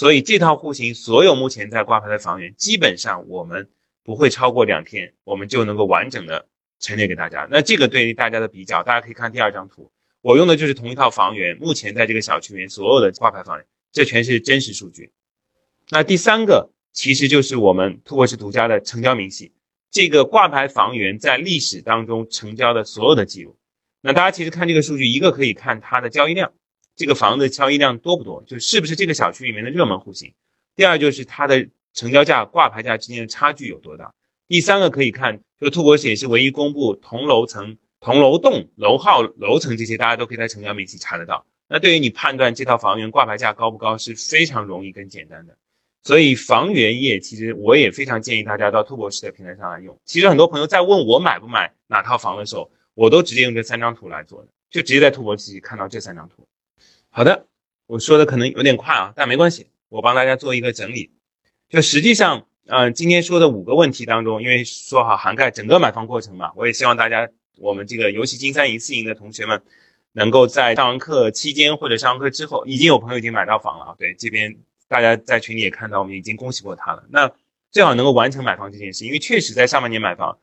所以这套户型所有目前在挂牌的房源，基本上我们不会超过两天，我们就能够完整的陈列给大家。那这个对于大家的比较，大家可以看第二张图，我用的就是同一套房源，目前在这个小区里面所有的挂牌房源，这全是真实数据。那第三个其实就是我们兔博士独家的成交明细，这个挂牌房源在历史当中成交的所有的记录。那大家其实看这个数据，一个可以看它的交易量。这个房子交易量多不多？就是不是这个小区里面的热门户型。第二就是它的成交价、挂牌价之间的差距有多大。第三个可以看，这个兔博士也是唯一公布同楼层、同楼栋、楼号、楼层这些，大家都可以在成交明细查得到。那对于你判断这套房源挂牌价高不高是非常容易跟简单的。所以房源页其实我也非常建议大家到兔博士的平台上来用。其实很多朋友在问我买不买哪套房的时候，我都直接用这三张图来做的，就直接在兔博士看到这三张图。好的，我说的可能有点快啊，但没关系，我帮大家做一个整理。就实际上，嗯，今天说的五个问题当中，因为说好涵盖整个买房过程嘛，我也希望大家，我们这个游戏金三银四赢的同学们，能够在上完课期间或者上完课之后，已经有朋友已经买到房了啊。对，这边大家在群里也看到，我们已经恭喜过他了。那最好能够完成买房这件事，因为确实在上半年买房，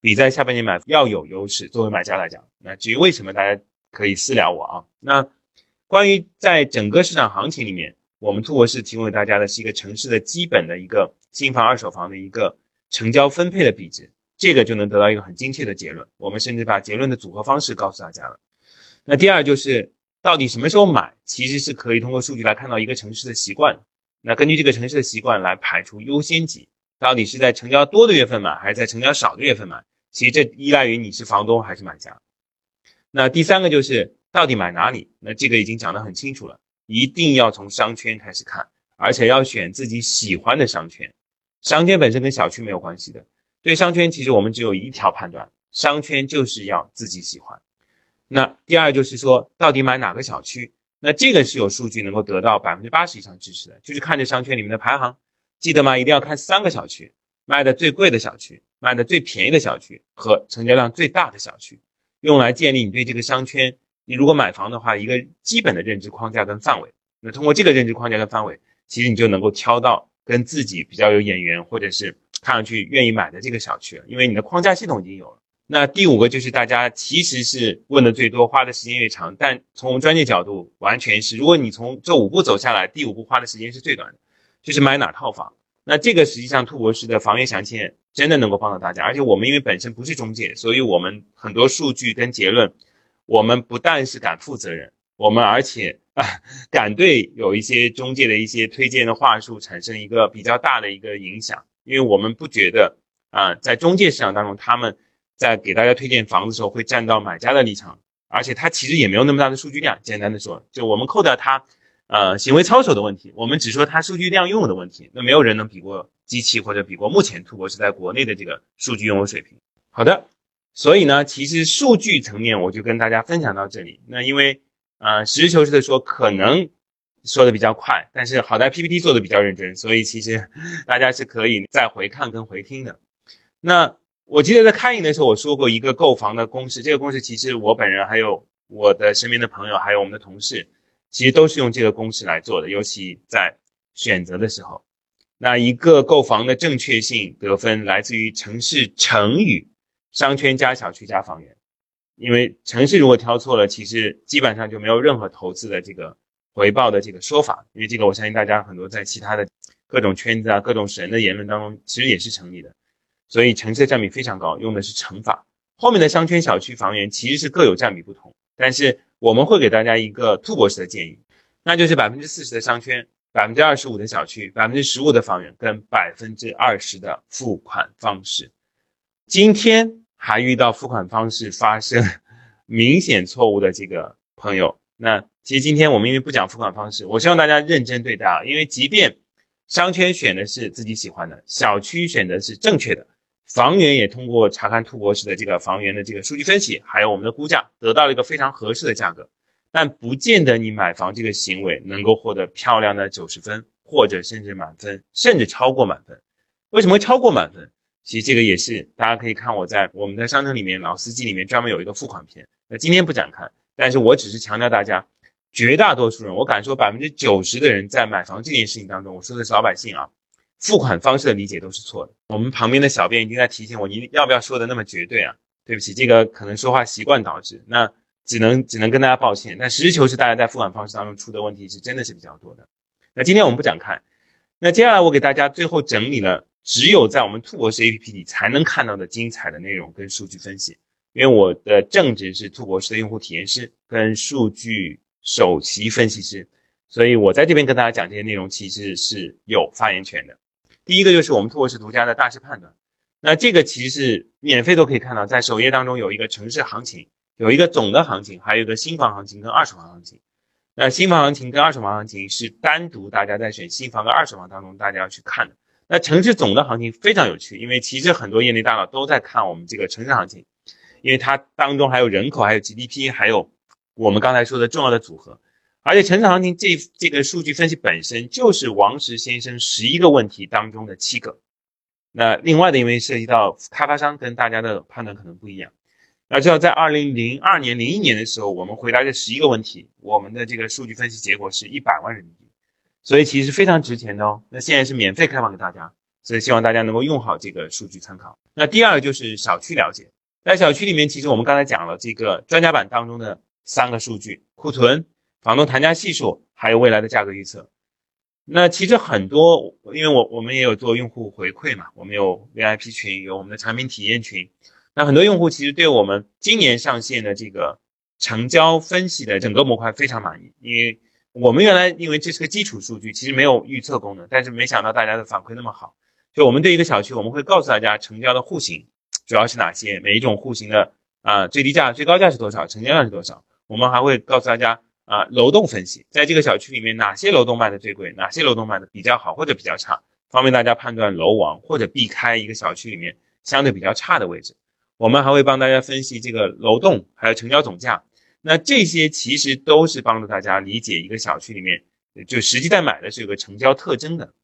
比在下半年买要有优势。作为买家来讲，那至于为什么，大家可以私聊我啊。那。关于在整个市场行情里面，我们兔博士提供给大家的是一个城市的基本的一个新房、二手房的一个成交分配的比值，这个就能得到一个很精确的结论。我们甚至把结论的组合方式告诉大家了。那第二就是到底什么时候买，其实是可以通过数据来看到一个城市的习惯。那根据这个城市的习惯来排除优先级，到底是在成交多的月份买，还是在成交少的月份买？其实这依赖于你是房东还是买家。那第三个就是。到底买哪里？那这个已经讲得很清楚了，一定要从商圈开始看，而且要选自己喜欢的商圈。商圈本身跟小区没有关系的。对商圈，其实我们只有一条判断：商圈就是要自己喜欢。那第二就是说，到底买哪个小区？那这个是有数据能够得到百分之八十以上支持的，就是看这商圈里面的排行，记得吗？一定要看三个小区：卖的最贵的小区、卖的最便宜的小区和成交量最大的小区，用来建立你对这个商圈。你如果买房的话，一个基本的认知框架跟范围，那通过这个认知框架跟范围，其实你就能够挑到跟自己比较有眼缘，或者是看上去愿意买的这个小区，因为你的框架系统已经有了。那第五个就是大家其实是问的最多，花的时间越长，但从专业角度，完全是如果你从这五步走下来，第五步花的时间是最短的，就是买哪套房。那这个实际上兔博士的房源详情真的能够帮到大家，而且我们因为本身不是中介，所以我们很多数据跟结论。我们不但是敢负责任，我们而且啊敢对有一些中介的一些推荐的话术产生一个比较大的一个影响，因为我们不觉得啊在中介市场当中，他们在给大家推荐房子的时候会站到买家的立场，而且他其实也没有那么大的数据量。简单的说，就我们扣掉他呃行为操守的问题，我们只说他数据量拥有的问题，那没有人能比过机器或者比过目前兔博士在国内的这个数据拥有水平。好的。所以呢，其实数据层面我就跟大家分享到这里。那因为，呃，实事求是的说，可能说的比较快，但是好在 PPT 做的比较认真，所以其实 大家是可以再回看跟回听的。那我记得在开营的时候我说过一个购房的公式，这个公式其实我本人还有我的身边的朋友，还有我们的同事，其实都是用这个公式来做的，尤其在选择的时候。那一个购房的正确性得分来自于城市成语。商圈加小区加房源，因为城市如果挑错了，其实基本上就没有任何投资的这个回报的这个说法。因为这个，我相信大家很多在其他的各种圈子啊、各种神的言论当中，其实也是成立的。所以城市的占比非常高，用的是乘法。后面的商圈、小区、房源其实是各有占比不同，但是我们会给大家一个兔博士的建议，那就是百分之四十的商圈，百分之二十五的小区，百分之十五的房源，跟百分之二十的付款方式。今天。还遇到付款方式发生 明显错误的这个朋友，那其实今天我们因为不讲付款方式，我希望大家认真对待啊，因为即便商圈选的是自己喜欢的，小区选的是正确的，房源也通过查看兔博士的这个房源的这个数据分析，还有我们的估价，得到了一个非常合适的价格，但不见得你买房这个行为能够获得漂亮的九十分，或者甚至满分，甚至超过满分。为什么会超过满分？其实这个也是，大家可以看我在我们的商城里面老司机里面专门有一个付款篇。那今天不展开，但是我只是强调大家，绝大多数人，我敢说百分之九十的人在买房这件事情当中，我说的是老百姓啊，付款方式的理解都是错的。我们旁边的小编已经在提醒我，你要不要说的那么绝对啊？对不起，这个可能说话习惯导致，那只能只能跟大家抱歉。但实事求是，大家在付款方式当中出的问题是真的是比较多的。那今天我们不展开，那接下来我给大家最后整理了只有在我们兔博士 APP 里才能看到的精彩的内容跟数据分析。因为我的正职是兔博士的用户体验师跟数据首席分析师，所以我在这边跟大家讲这些内容其实是有发言权的。第一个就是我们兔博士独家的大势判断，那这个其实是免费都可以看到，在首页当中有一个城市行情，有一个总的行情，还有一个新房行情跟二手房行情。那新房行情跟二手房行情是单独大家在选新房跟二手房当中大家要去看的。那城市总的行情非常有趣，因为其实很多业内大佬都在看我们这个城市行情。因为它当中还有人口，还有 GDP，还有我们刚才说的重要的组合，而且城市行情这这个数据分析本身就是王石先生十一个问题当中的七个。那另外的，因为涉及到开发商跟大家的判断可能不一样，要知道在二零零二年、零一年的时候，我们回答这十一个问题，我们的这个数据分析结果是一百万人民，所以其实非常值钱的哦。那现在是免费开放给大家，所以希望大家能够用好这个数据参考。那第二个就是小区了解。在小区里面，其实我们刚才讲了这个专家版当中的三个数据：库存、房东谈价系数，还有未来的价格预测。那其实很多，因为我我们也有做用户回馈嘛，我们有 VIP 群，有我们的产品体验群。那很多用户其实对我们今年上线的这个成交分析的整个模块非常满意，因为我们原来因为这是个基础数据，其实没有预测功能，但是没想到大家的反馈那么好。就我们对一个小区，我们会告诉大家成交的户型。主要是哪些？每一种户型的啊最低价、最高价是多少？成交量是多少？我们还会告诉大家啊楼栋分析，在这个小区里面哪些楼栋卖的最贵，哪些楼栋卖的比较好或者比较差，方便大家判断楼王或者避开一个小区里面相对比较差的位置。我们还会帮大家分析这个楼栋还有成交总价，那这些其实都是帮助大家理解一个小区里面就实际在买的是有个成交特征的。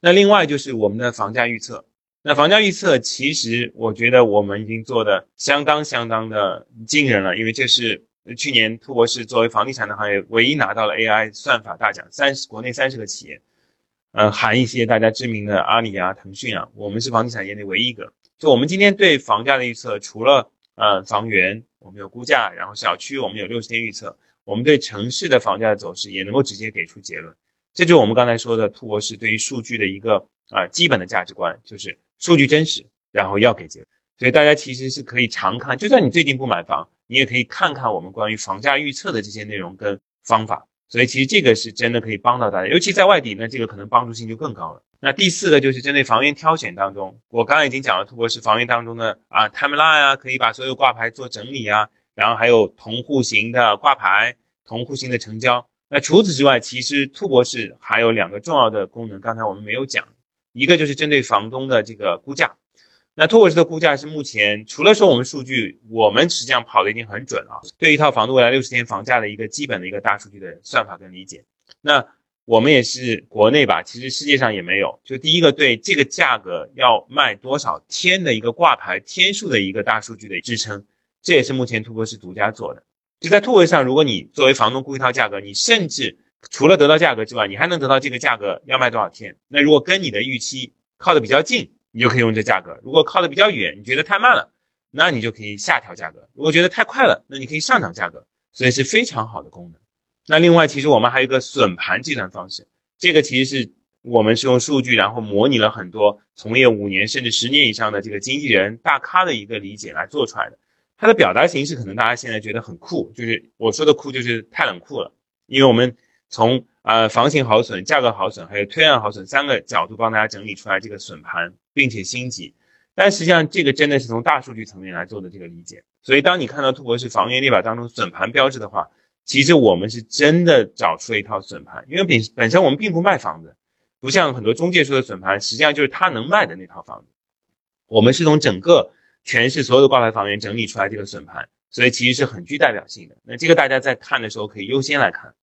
那另外就是我们的房价预测。那房价预测，其实我觉得我们已经做的相当相当的惊人了，因为这是去年兔博士作为房地产的行业唯一拿到了 AI 算法大奖，三十国内三十个企业，嗯，含一些大家知名的阿里啊、腾讯啊，我们是房地产业内唯一一个。就我们今天对房价的预测，除了呃房源，我们有估价，然后小区我们有六十天预测，我们对城市的房价的走势也能够直接给出结论。这就是我们刚才说的兔博士对于数据的一个啊基本的价值观，就是。数据真实，然后要给结论，所以大家其实是可以常看，就算你最近不买房，你也可以看看我们关于房价预测的这些内容跟方法。所以其实这个是真的可以帮到大家，尤其在外地，那这个可能帮助性就更高了。那第四个就是针对房源挑选当中，我刚刚已经讲了，通过是房源当中的啊 timeline 啊，可以把所有挂牌做整理啊，然后还有同户型的挂牌、同户型的成交。那除此之外，其实兔博士还有两个重要的功能，刚才我们没有讲。一个就是针对房东的这个估价，那托博士的估价是目前除了说我们数据，我们实际上跑的已经很准了，对一套房子未来六十天房价的一个基本的一个大数据的算法跟理解。那我们也是国内吧，其实世界上也没有，就第一个对这个价格要卖多少天的一个挂牌天数的一个大数据的支撑，这也是目前兔博士独家做的。就在兔博士上，如果你作为房东估一套价格，你甚至除了得到价格之外，你还能得到这个价格要卖多少天？那如果跟你的预期靠的比较近，你就可以用这价格；如果靠的比较远，你觉得太慢了，那你就可以下调价格；如果觉得太快了，那你可以上涨价格。所以是非常好的功能。那另外，其实我们还有一个损盘计算方式，这个其实是我们是用数据，然后模拟了很多从业五年甚至十年以上的这个经纪人大咖的一个理解来做出来的。它的表达形式可能大家现在觉得很酷，就是我说的酷就是太冷酷了，因为我们。从啊房型好损、价格好损，还有推案好损三个角度帮大家整理出来这个损盘，并且星级。但实际上这个真的是从大数据层面来做的这个理解。所以当你看到兔博士房源列表当中损盘标志的话，其实我们是真的找出了一套损盘，因为本本身我们并不卖房子，不像很多中介说的损盘，实际上就是他能卖的那套房子。我们是从整个全市所有的挂牌房源整理出来这个损盘，所以其实是很具代表性的。那这个大家在看的时候可以优先来看。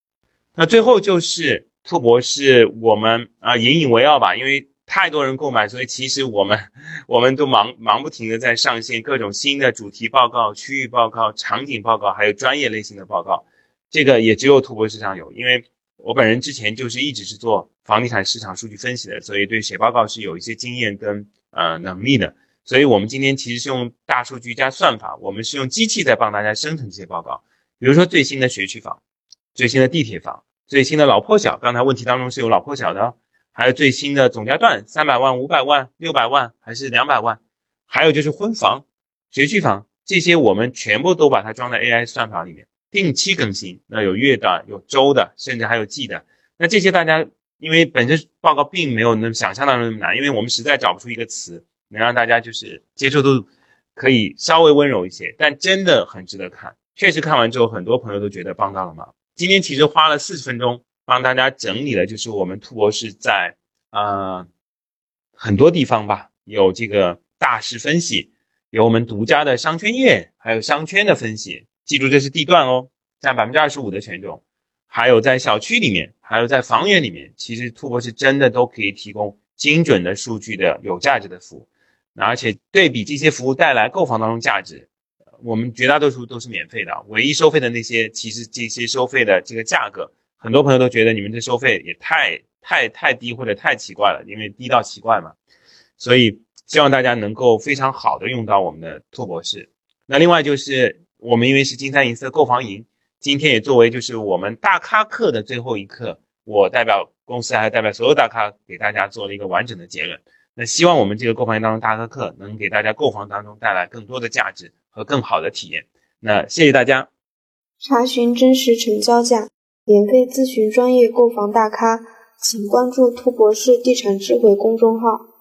那最后就是兔博士，我们啊引以为傲吧，因为太多人购买，所以其实我们 我们都忙忙不停的在上线各种新的主题报告、区域报告、场景报告，还有专业类型的报告。这个也只有兔博士上有，因为我本人之前就是一直是做房地产市场数据分析的，所以对写报告是有一些经验跟呃能力的。所以我们今天其实是用大数据加算法，我们是用机器在帮大家生成这些报告。比如说最新的学区房，最新的地铁房，最新的老破小，刚才问题当中是有老破小的，还有最新的总价段，三百万、五百万、六百万还是两百万，还有就是婚房、学区房，这些我们全部都把它装在 AI 算法里面，定期更新。那有月的，有周的，甚至还有季的。那这些大家因为本身报告并没有那么想象当中那么难，因为我们实在找不出一个词。能让大家就是接受度可以稍微温柔一些，但真的很值得看。确实看完之后，很多朋友都觉得帮到了忙。今天其实花了四十分钟帮大家整理了，就是我们兔博士在啊很多地方吧，有这个大势分析，有我们独家的商圈页，还有商圈的分析。记住这是地段哦，占百分之二十五的权重。还有在小区里面，还有在房源里面，其实兔博士真的都可以提供精准的数据的有价值的服务。而且对比这些服务带来购房当中价值，我们绝大多数都是免费的，唯一收费的那些，其实这些收费的这个价格，很多朋友都觉得你们这收费也太太太低或者太奇怪了，因为低到奇怪嘛。所以希望大家能够非常好的用到我们的拓博士。那另外就是我们因为是金三银四购房营，今天也作为就是我们大咖课的最后一课，我代表公司还代表所有大咖给大家做了一个完整的结论。那希望我们这个购房当中大咖课能给大家购房当中带来更多的价值和更好的体验。那谢谢大家查询真实成交价免费咨询专业购房大咖请关注兔博士地产智慧公众号。